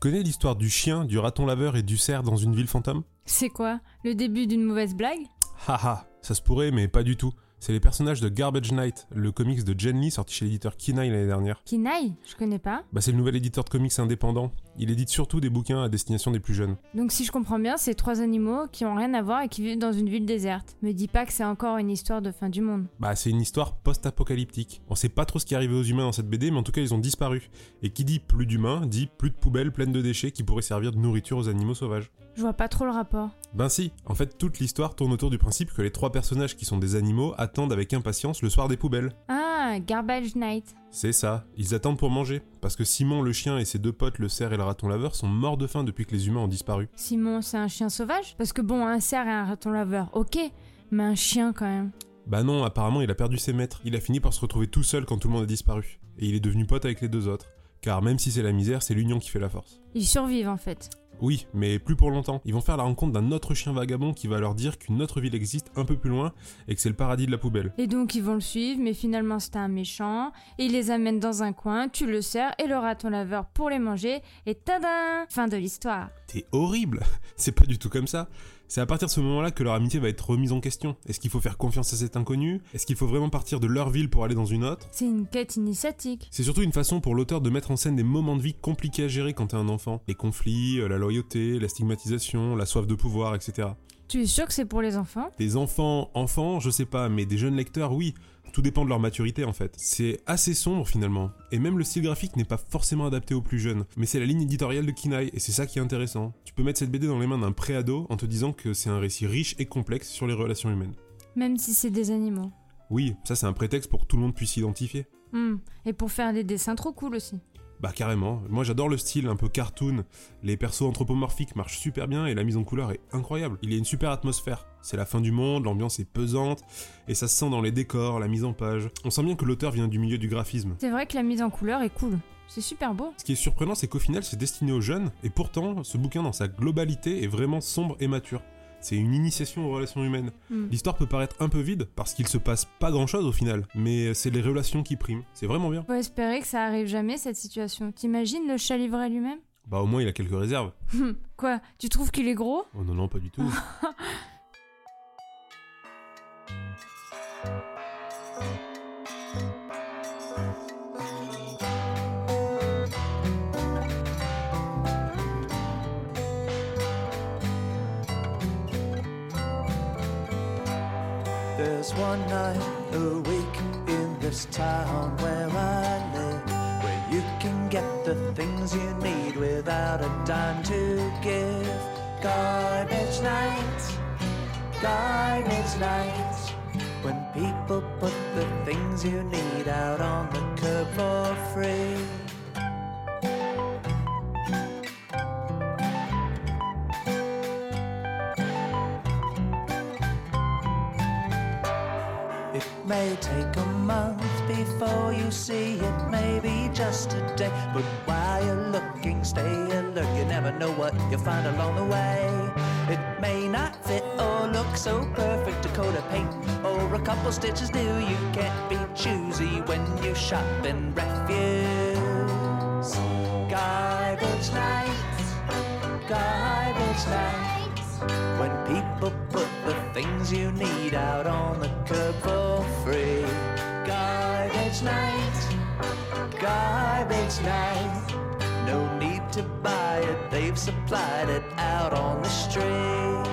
connais l'histoire du chien, du raton laveur et du cerf dans une ville fantôme? C'est quoi? Le début d'une mauvaise blague? Haha, ça se pourrait, mais pas du tout. C'est les personnages de Garbage Night, le comics de Jen Lee sorti chez l'éditeur Kinaï l'année dernière. Kinaï Je connais pas. Bah c'est le nouvel éditeur de comics indépendant. Il édite surtout des bouquins à destination des plus jeunes. Donc si je comprends bien, c'est trois animaux qui ont rien à voir et qui vivent dans une ville déserte. Me dis pas que c'est encore une histoire de fin du monde. Bah c'est une histoire post-apocalyptique. On sait pas trop ce qui est arrivé aux humains dans cette BD, mais en tout cas ils ont disparu. Et qui dit plus d'humains, dit plus de poubelles pleines de déchets qui pourraient servir de nourriture aux animaux sauvages. Je vois pas trop le rapport. Ben si, en fait toute l'histoire tourne autour du principe que les trois personnages qui sont des animaux attendent avec impatience le soir des poubelles. Ah, Garbage Night. C'est ça, ils attendent pour manger, parce que Simon le chien et ses deux potes le cerf et le raton laveur sont morts de faim depuis que les humains ont disparu. Simon, c'est un chien sauvage? Parce que bon, un cerf et un raton laveur, ok, mais un chien quand même. Bah non, apparemment il a perdu ses maîtres, il a fini par se retrouver tout seul quand tout le monde a disparu, et il est devenu pote avec les deux autres. Car même si c'est la misère, c'est l'union qui fait la force. Ils survivent en fait. Oui, mais plus pour longtemps. Ils vont faire la rencontre d'un autre chien vagabond qui va leur dire qu'une autre ville existe un peu plus loin et que c'est le paradis de la poubelle. Et donc ils vont le suivre, mais finalement c'est un méchant. Et il les amène dans un coin, tu le sers et le raton laveur pour les manger. Et tada Fin de l'histoire. T'es horrible C'est pas du tout comme ça. C'est à partir de ce moment-là que leur amitié va être remise en question. Est-ce qu'il faut faire confiance à cet inconnu? Est-ce qu'il faut vraiment partir de leur ville pour aller dans une autre? C'est une quête initiatique. C'est surtout une façon pour l'auteur de mettre en scène des moments de vie compliqués à gérer quand t'es un enfant. Les conflits, euh, la loyauté, la stigmatisation, la soif de pouvoir, etc. Tu es sûr que c'est pour les enfants? Des enfants, enfants, je sais pas, mais des jeunes lecteurs, oui. Tout dépend de leur maturité en fait. C'est assez sombre finalement. Et même le style graphique n'est pas forcément adapté aux plus jeunes. Mais c'est la ligne éditoriale de Kinaï et c'est ça qui est intéressant. Tu peux mettre cette BD dans les mains d'un pré-ado en te disant que c'est un récit riche et complexe sur les relations humaines. Même si c'est des animaux. Oui, ça c'est un prétexte pour que tout le monde puisse s'identifier. Hmm. Et pour faire des dessins trop cool aussi. Bah carrément, moi j'adore le style un peu cartoon, les persos anthropomorphiques marchent super bien et la mise en couleur est incroyable. Il y a une super atmosphère, c'est la fin du monde, l'ambiance est pesante, et ça se sent dans les décors, la mise en page. On sent bien que l'auteur vient du milieu du graphisme. C'est vrai que la mise en couleur est cool. C'est super beau. Ce qui est surprenant c'est qu'au final c'est destiné aux jeunes, et pourtant ce bouquin dans sa globalité est vraiment sombre et mature. C'est une initiation aux relations humaines. Hmm. L'histoire peut paraître un peu vide parce qu'il se passe pas grand chose au final, mais c'est les relations qui priment. C'est vraiment bien. Faut espérer que ça arrive jamais cette situation. T'imagines le chat livré lui-même? Bah au moins il a quelques réserves. Quoi? Tu trouves qu'il est gros? Oh non non pas du tout. There's one night a week in this town where I live, where you can get the things you need without a dime to give. Garbage night, garbage night, when people put the things you need may take a month before you see it, maybe just a day. But while you're looking, stay alert. You never know what you'll find along the way. It may not fit or look so perfect, a coat of paint or a couple stitches new. You can't be choosy when you shop in refuse. Things you need out on the curb for free. Garbage night, garbage night. No need to buy it, they've supplied it out on the street.